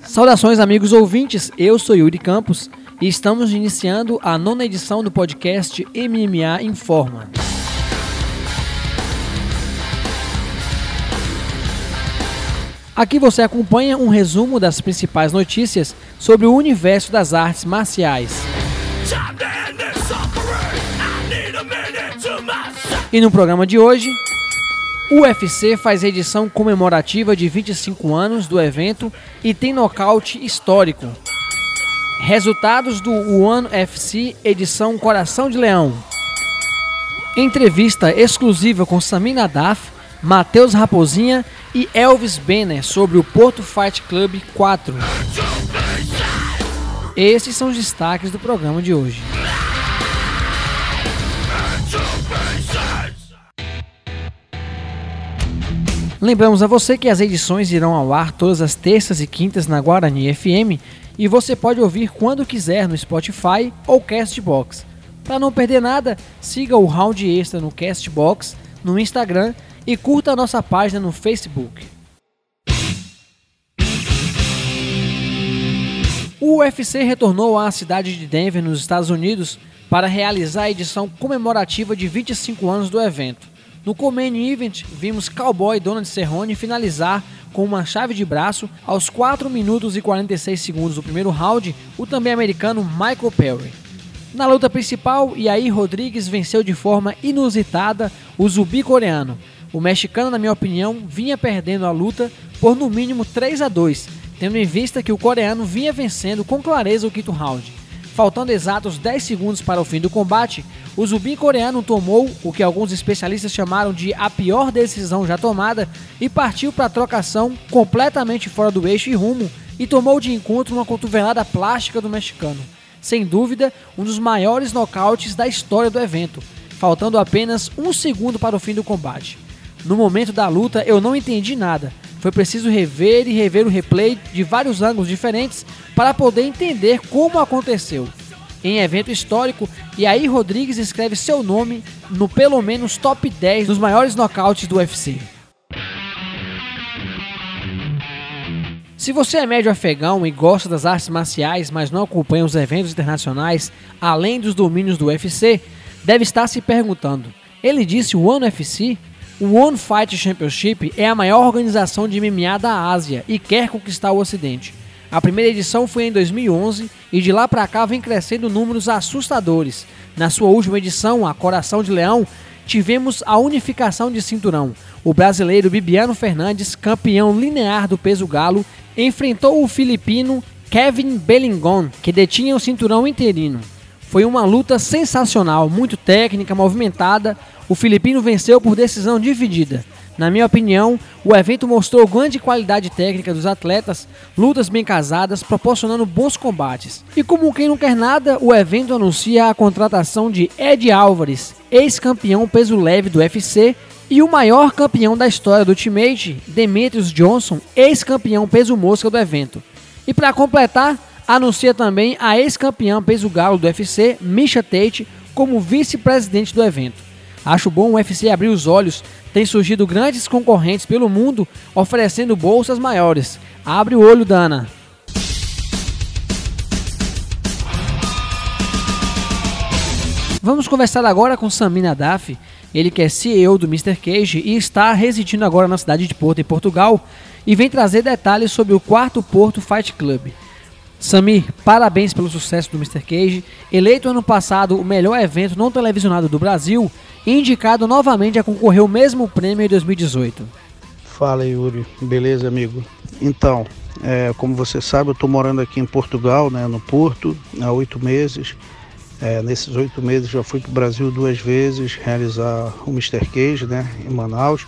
Saudações, amigos ouvintes. Eu sou Yuri Campos e estamos iniciando a nona edição do podcast MMA Informa. Aqui você acompanha um resumo das principais notícias sobre o universo das artes marciais. E no programa de hoje, UFC faz edição comemorativa de 25 anos do evento e tem nocaute histórico. Resultados do One FC edição Coração de Leão. Entrevista exclusiva com Samina Daf, Matheus Raposinha e Elvis Benner sobre o Porto Fight Club 4. Esses são os destaques do programa de hoje. Lembramos a você que as edições irão ao ar todas as terças e quintas na Guarani FM e você pode ouvir quando quiser no Spotify ou Castbox. Para não perder nada, siga o Round Extra no Castbox, no Instagram e curta a nossa página no Facebook. O UFC retornou à cidade de Denver, nos Estados Unidos, para realizar a edição comemorativa de 25 anos do evento. No Comain Event, vimos Cowboy Donald Cerrone finalizar com uma chave de braço aos 4 minutos e 46 segundos do primeiro round o também americano Michael Perry. Na luta principal, Yair Rodrigues venceu de forma inusitada o zumbi coreano. O mexicano, na minha opinião, vinha perdendo a luta por no mínimo 3 a 2, tendo em vista que o coreano vinha vencendo com clareza o quinto round. Faltando exatos 10 segundos para o fim do combate, o zumbi coreano tomou o que alguns especialistas chamaram de a pior decisão já tomada e partiu para a trocação completamente fora do eixo e rumo e tomou de encontro uma cotovelada plástica do mexicano. Sem dúvida, um dos maiores nocautes da história do evento, faltando apenas um segundo para o fim do combate. No momento da luta eu não entendi nada, foi preciso rever e rever o replay de vários ângulos diferentes para poder entender como aconteceu. Em evento histórico, Yair Rodrigues escreve seu nome no pelo menos top 10 dos maiores nocautes do UFC. Se você é médio afegão e gosta das artes marciais, mas não acompanha os eventos internacionais além dos domínios do UFC, deve estar se perguntando: ele disse o One UFC? O One Fight Championship é a maior organização de MMA da Ásia e quer conquistar o Ocidente. A primeira edição foi em 2011 e de lá para cá vem crescendo números assustadores. Na sua última edição, a Coração de Leão, tivemos a unificação de cinturão. O brasileiro Bibiano Fernandes, campeão linear do peso galo, enfrentou o filipino Kevin Bellingon, que detinha o cinturão interino. Foi uma luta sensacional, muito técnica, movimentada. O filipino venceu por decisão dividida. Na minha opinião, o evento mostrou grande qualidade técnica dos atletas, lutas bem casadas, proporcionando bons combates. E como quem não quer nada, o evento anuncia a contratação de Ed Álvares, ex-campeão peso leve do UFC, e o maior campeão da história do Ultimate, Demetrius Johnson, ex-campeão peso mosca do evento. E para completar, anuncia também a ex-campeã peso galo do UFC, Misha Tate, como vice-presidente do evento. Acho bom o UFC abrir os olhos, tem surgido grandes concorrentes pelo mundo oferecendo bolsas maiores. Abre o olho, Dana. Vamos conversar agora com Samina Daf, ele que é CEO do Mr. Cage e está residindo agora na cidade de Porto, em Portugal, e vem trazer detalhes sobre o quarto Porto Fight Club. Samir, parabéns pelo sucesso do Mr. Cage, eleito ano passado o melhor evento não televisionado do Brasil e indicado novamente a concorrer o mesmo prêmio em 2018. Fala Yuri, beleza amigo? Então, é, como você sabe, eu estou morando aqui em Portugal, né, no Porto, há oito meses. É, nesses oito meses já fui para o Brasil duas vezes realizar o Mr. Cage, né, em Manaus,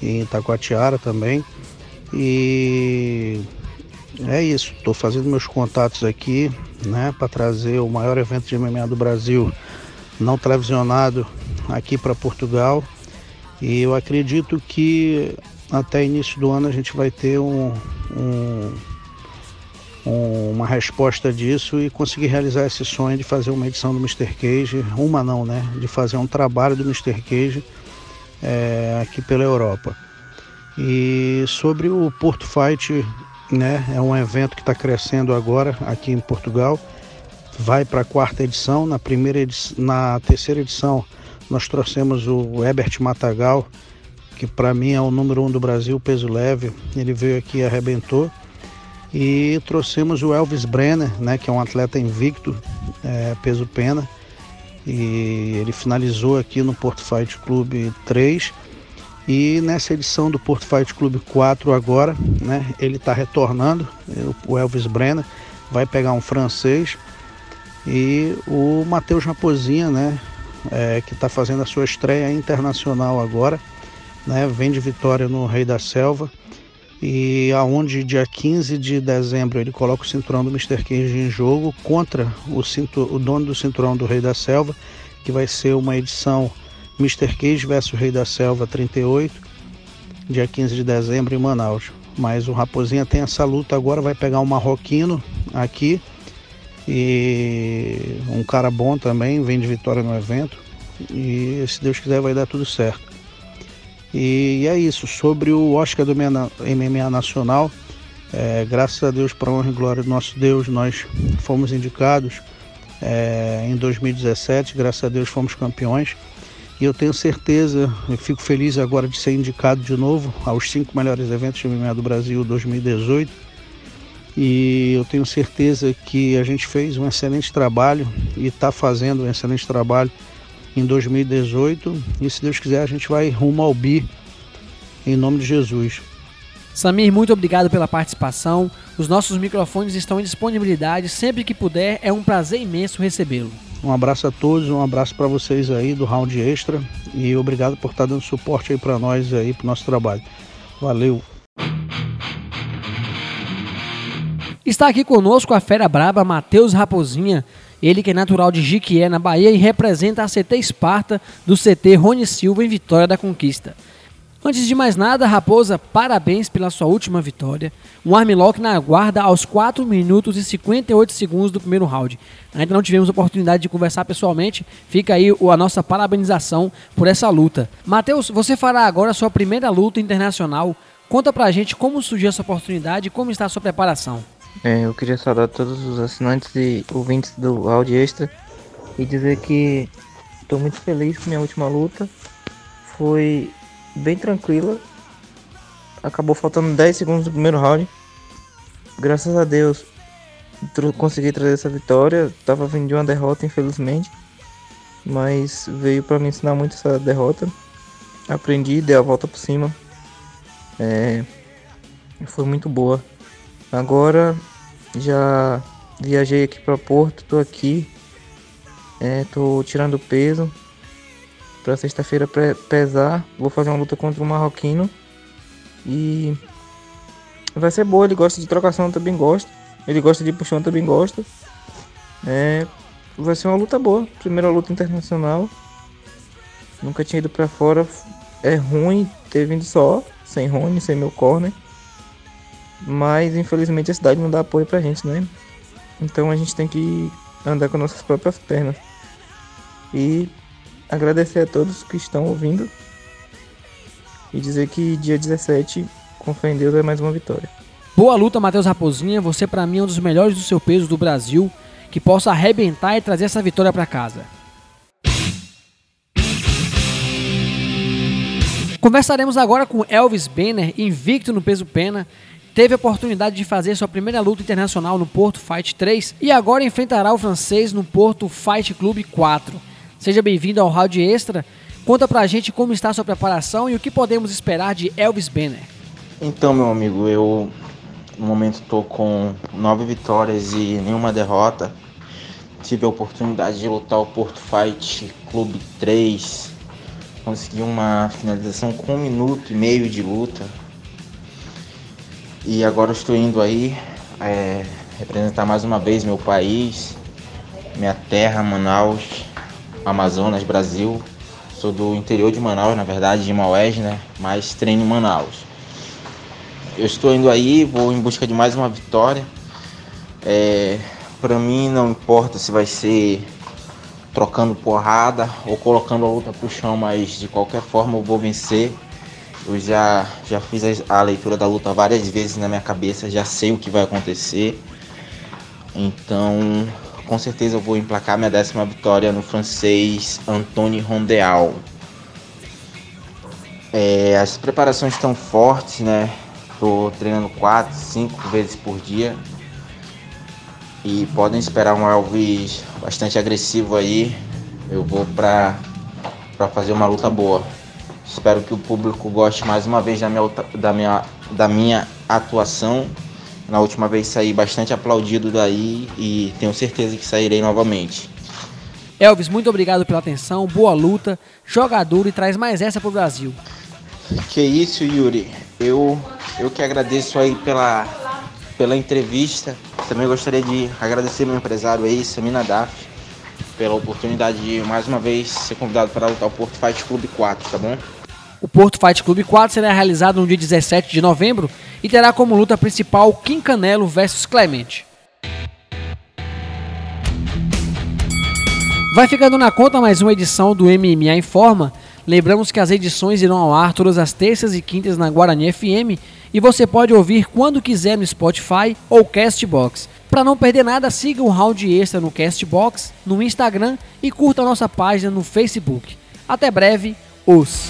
e em Itacoatiara também. E é isso, estou fazendo meus contatos aqui, né, para trazer o maior evento de MMA do Brasil, não televisionado, aqui para Portugal. E eu acredito que até início do ano a gente vai ter um, um, um, uma resposta disso e conseguir realizar esse sonho de fazer uma edição do Mr. Cage, uma não, né? De fazer um trabalho do Mr. Cage é, aqui pela Europa. E sobre o Porto Fight né? É um evento que está crescendo agora aqui em Portugal. Vai para a quarta edição. Na primeira edição, na terceira edição nós trouxemos o Herbert Matagal, que para mim é o número um do Brasil, peso leve. Ele veio aqui e arrebentou. E trouxemos o Elvis Brenner, né, que é um atleta invicto, é, peso pena. E ele finalizou aqui no Porto Fight Club 3 e nessa edição do Porto Fight Club 4 agora, né, ele está retornando, o Elvis Brenner vai pegar um francês e o Matheus Raposinha, né, é, que está fazendo a sua estreia internacional agora, né, vem de vitória no Rei da Selva e aonde dia 15 de dezembro ele coloca o cinturão do Mr. Cage em jogo contra o, o dono do cinturão do Rei da Selva, que vai ser uma edição Mr. Cage versus Rei da Selva 38, dia 15 de dezembro em Manaus. Mas o Raposinha tem essa luta agora, vai pegar um marroquino aqui e um cara bom também, vem de vitória no evento. E se Deus quiser vai dar tudo certo. E é isso, sobre o Oscar do MMA Nacional, é, graças a Deus, para honra e glória do nosso Deus, nós fomos indicados é, em 2017, graças a Deus fomos campeões. E eu tenho certeza, eu fico feliz agora de ser indicado de novo aos cinco melhores eventos de MMA do Brasil 2018. E eu tenho certeza que a gente fez um excelente trabalho e está fazendo um excelente trabalho em 2018. E se Deus quiser, a gente vai rumo ao BI em nome de Jesus. Samir, muito obrigado pela participação. Os nossos microfones estão em disponibilidade. Sempre que puder, é um prazer imenso recebê-lo. Um abraço a todos, um abraço para vocês aí do Round Extra e obrigado por estar tá dando suporte aí para nós aí para nosso trabalho. Valeu. Está aqui conosco a fera braba Matheus Raposinha, ele que é natural de Jiquié, na Bahia e representa a CT Esparta do CT Rony Silva em Vitória da Conquista. Antes de mais nada, Raposa, parabéns pela sua última vitória. Um armlock na guarda aos 4 minutos e 58 segundos do primeiro round. Ainda não tivemos oportunidade de conversar pessoalmente, fica aí a nossa parabenização por essa luta. Matheus, você fará agora a sua primeira luta internacional. Conta pra gente como surgiu essa oportunidade e como está a sua preparação. É, eu queria saudar todos os assinantes e ouvintes do Áudio Extra e dizer que estou muito feliz com minha última luta. Foi bem tranquila. Acabou faltando 10 segundos do primeiro round. Graças a Deus consegui trazer essa vitória. Tava vindo de uma derrota, infelizmente. Mas veio para me ensinar muito essa derrota. Aprendi, dei a volta por cima. É, foi muito boa. Agora já viajei aqui para Porto, tô aqui. É, tô tirando peso para sexta-feira pesar. Vou fazer uma luta contra o marroquino. E vai ser boa, ele gosta de trocação, também gosta. Ele gosta de puxão, também gosta. É, vai ser uma luta boa. Primeira luta internacional. Nunca tinha ido para fora. É ruim ter vindo só, sem Rony, sem meu corner. Mas infelizmente a cidade não dá apoio pra gente, né? Então a gente tem que andar com nossas próprias pernas. E agradecer a todos que estão ouvindo e dizer que dia 17, com fé em Deus, é mais uma vitória. Boa luta, Matheus Raposinha. Você, para mim, é um dos melhores do seu peso do Brasil. Que possa arrebentar e trazer essa vitória para casa. Conversaremos agora com Elvis Benner, invicto no peso pena. Teve a oportunidade de fazer sua primeira luta internacional no Porto Fight 3 e agora enfrentará o francês no Porto Fight Club 4. Seja bem-vindo ao Round Extra. Conta pra gente como está a sua preparação e o que podemos esperar de Elvis Benner. Então, meu amigo, eu no momento estou com nove vitórias e nenhuma derrota. Tive a oportunidade de lutar o Porto Fight Clube 3. Consegui uma finalização com um minuto e meio de luta. E agora estou indo aí é, representar mais uma vez meu país, minha terra, Manaus Amazonas, Brasil. Sou do interior de Manaus, na verdade, de Maués, né? Mas treino em Manaus. Eu estou indo aí, vou em busca de mais uma vitória. É, para mim não importa se vai ser trocando porrada ou colocando a luta pro chão, mas de qualquer forma eu vou vencer. Eu já, já fiz a, a leitura da luta várias vezes na minha cabeça, já sei o que vai acontecer. Então, com certeza eu vou emplacar minha décima vitória no francês Anthony Rondeal. É, as preparações estão fortes, né? Tô treinando 4, 5 vezes por dia. E podem esperar um Elvis bastante agressivo aí. Eu vou pra, pra fazer uma luta boa. Espero que o público goste mais uma vez da minha, da minha, da minha atuação. Na última vez saí bastante aplaudido daí e tenho certeza que sairei novamente. Elvis, muito obrigado pela atenção, boa luta, jogador e traz mais essa pro Brasil. Que isso, Yuri. Eu, eu que agradeço aí pela, pela entrevista. Também gostaria de agradecer meu empresário aí, Samina Daf, pela oportunidade de mais uma vez ser convidado para lutar o Porto Fight Club 4, tá bom? O Porto Fight Club 4 será realizado no dia 17 de novembro e terá como luta principal Kim Canelo versus Clemente. Vai ficando na conta mais uma edição do MMA em Forma. Lembramos que as edições irão ao ar todas as terças e quintas na Guarani FM e você pode ouvir quando quiser no Spotify ou Castbox. Para não perder nada, siga o Round Extra no Castbox, no Instagram e curta a nossa página no Facebook. Até breve, os